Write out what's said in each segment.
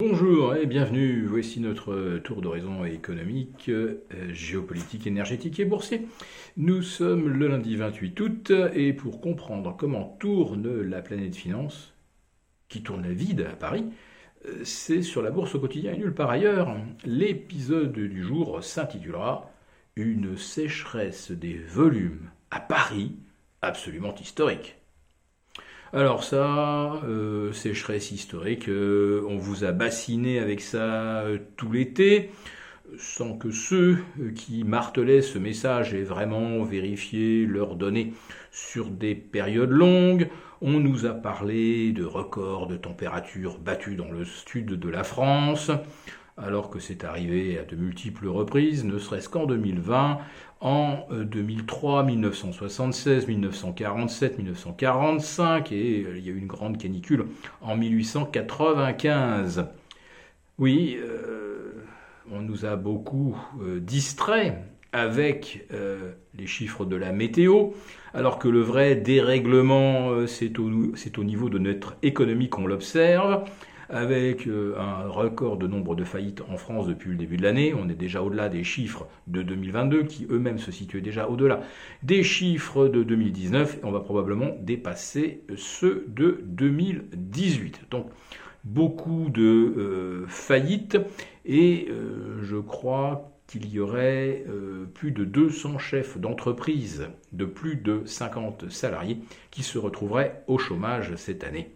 Bonjour et bienvenue, voici notre tour d'horizon économique, euh, géopolitique, énergétique et boursier. Nous sommes le lundi 28 août et pour comprendre comment tourne la planète finance, qui tourne vide à Paris, euh, c'est sur la bourse au quotidien et nulle part ailleurs. L'épisode du jour s'intitulera Une sécheresse des volumes à Paris absolument historique. Alors ça, euh, sécheresse historique, euh, on vous a bassiné avec ça euh, tout l'été, sans que ceux qui martelaient ce message aient vraiment vérifié leurs données sur des périodes longues. On nous a parlé de records de température battus dans le sud de la France alors que c'est arrivé à de multiples reprises, ne serait-ce qu'en 2020, en 2003, 1976, 1947, 1945, et euh, il y a eu une grande canicule en 1895. Oui, euh, on nous a beaucoup euh, distrait avec les chiffres de la météo, alors que le vrai dérèglement, c'est au, niveau de notre économie qu'on l'observe avec euh, un record de nombre de faillites en France depuis le début de l'année. On est déjà au-delà des chiffres de 2022 qui eux-mêmes se situaient déjà au-delà des chiffres de 2019 et on va probablement dépasser ceux de 2018. Donc beaucoup de euh, faillites et euh, je crois qu'il y aurait plus de 200 chefs d'entreprise de plus de 50 salariés qui se retrouveraient au chômage cette année.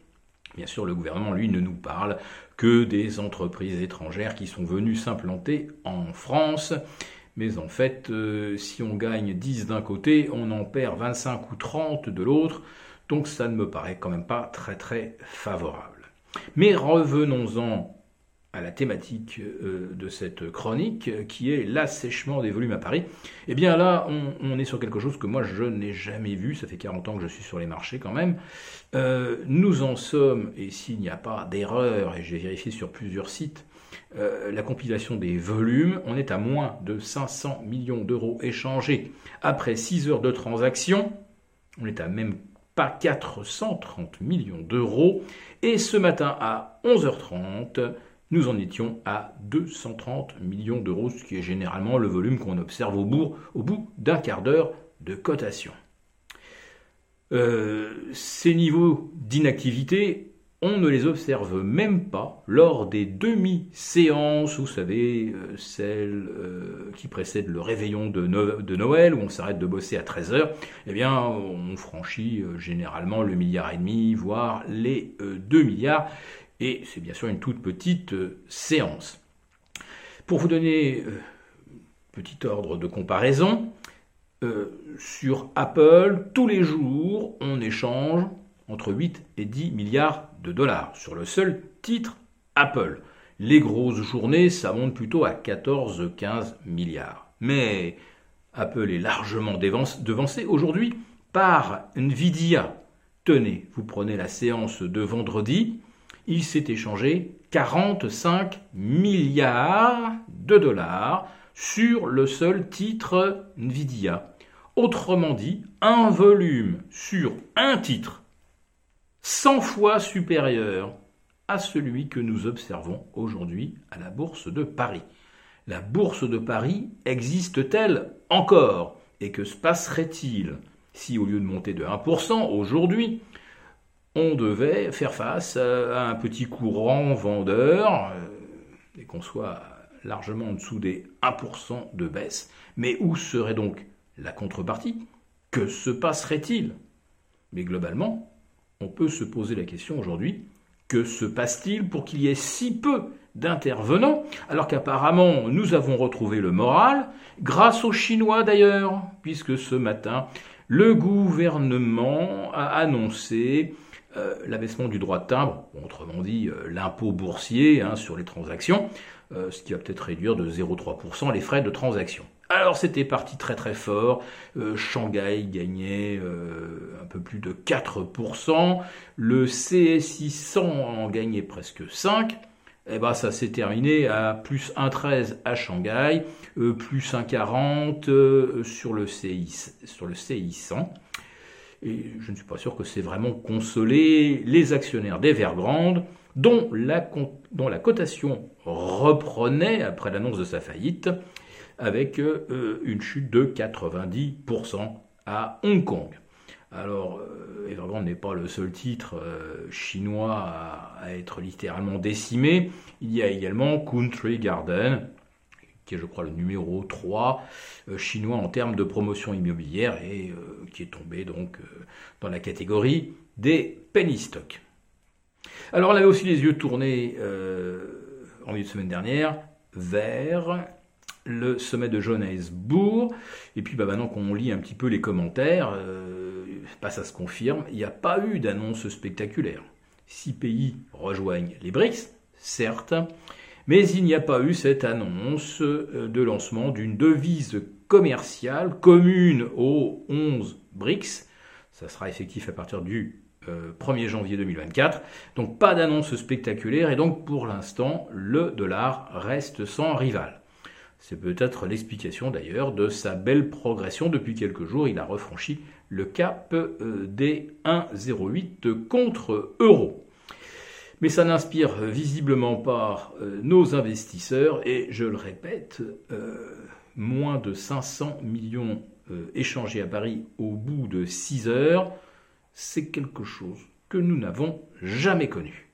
Bien sûr, le gouvernement, lui, ne nous parle que des entreprises étrangères qui sont venues s'implanter en France. Mais en fait, euh, si on gagne 10 d'un côté, on en perd 25 ou 30 de l'autre. Donc ça ne me paraît quand même pas très très favorable. Mais revenons-en à la thématique euh, de cette chronique, qui est l'assèchement des volumes à Paris, eh bien là, on, est sur quelque chose que moi je n'ai jamais vu, ça fait 40 ans que je suis sur les marchés quand même. Euh, nous en sommes, et s'il n'y a pas d'erreur, et j'ai vérifié sur plusieurs sites, euh, la compilation des volumes, on est à moins de 500 millions d'euros échangés. Après 6 heures de transaction, on est à même pas 430 millions d'euros. Et ce matin à 11h30, nous en étions à 230 millions d'euros, ce qui est généralement le volume qu'on observe au au bout d'un quart d'heure de cotation. Euh, ces niveaux d'inactivité, on ne les observe même pas lors des demi-séances, vous savez, euh, celles euh, qui précèdent le réveillon de, de, Noël, où on s'arrête de bosser à 13h, eh bien, on franchit généralement le milliard et demi, voire les 2 milliards et c'est bien sûr une toute petite euh, séance. Pour vous donner euh, petit ordre de comparaison, euh, sur Apple, tous les jours, on échange entre 8 et 10 milliards de dollars sur le seul titre Apple. Les grosses journées, ça monte plutôt à 14-15 milliards. Mais Apple est largement devancé aujourd'hui par Nvidia. Tenez, vous prenez la séance de vendredi, il s'est échangé 45 milliards de dollars sur le seul titre Nvidia. Autrement dit, un volume sur un titre 100 fois supérieur à celui que nous observons aujourd'hui à la Bourse de Paris. La Bourse de Paris existe-t-elle encore? Et que se passerait-il si au lieu de monter de 1% aujourd'hui, on devait faire face à un petit courant vendeur, euh, et qu'on soit largement en dessous des 1% de baisse. Mais où serait donc la contrepartie? Que se passerait-il? Mais globalement, on peut se poser la question aujourd'hui, que se passe-t-il pour qu'il y ait si peu d'intervenants, alors qu'apparemment nous avons retrouvé le moral, grâce aux Chinois d'ailleurs, puisque ce matin, le gouvernement a annoncé euh, l'abaissement du droit de timbre, autrement dit euh, l'impôt boursier hein, sur les transactions, euh, ce qui va peut-être réduire de 0,3% les frais de transaction. Alors c'était parti très très fort, Shanghai gagnait un peu plus de 4%, le CSI 100 en gagnait presque 5%, et eh ben ça s'est terminé à plus 1,13 à Shanghai, plus 1,40 sur le CI, sur le CI 100. Et je ne suis pas sûr que c'est vraiment consolé les actionnaires d'Evergrande, dont la, dont la cotation reprenait après l'annonce de sa faillite, avec euh, une chute de 90% à Hong Kong. Alors, euh, Evergrande n'est pas le seul titre euh, chinois à, être littéralement décimé. Il y a également Country Garden, qui est, je crois, le numéro 3 chinois en termes de promotion immobilière et qui est tombé donc dans la catégorie des penny stocks. Alors, on avait aussi les yeux tournés en milieu de semaine dernière vers le sommet de Johannesburg. Et puis bah, maintenant qu'on lit un petit peu les commentaires, euh, bah, ça se confirme, il n'y a pas eu d'annonce spectaculaire. Six pays rejoignent les BRICS, certes, mais il n'y a pas eu cette annonce euh, de lancement d'une devise commerciale commune aux 11 BRICS. Ça sera effectif à partir du 1er euh, janvier 2024. Donc pas d'annonce spectaculaire et donc pour l'instant le dollar reste sans rival. C'est peut-être l'explication d'ailleurs de sa belle progression depuis quelques jours. Il a refranchi le cap euh, des 1,08 contre euro. Mais ça n'inspire visiblement pas euh, nos investisseurs et je le répète, euh, moins de 500 millions échangés à Paris au bout de 6 heures, c'est quelque chose que nous n'avons jamais connu.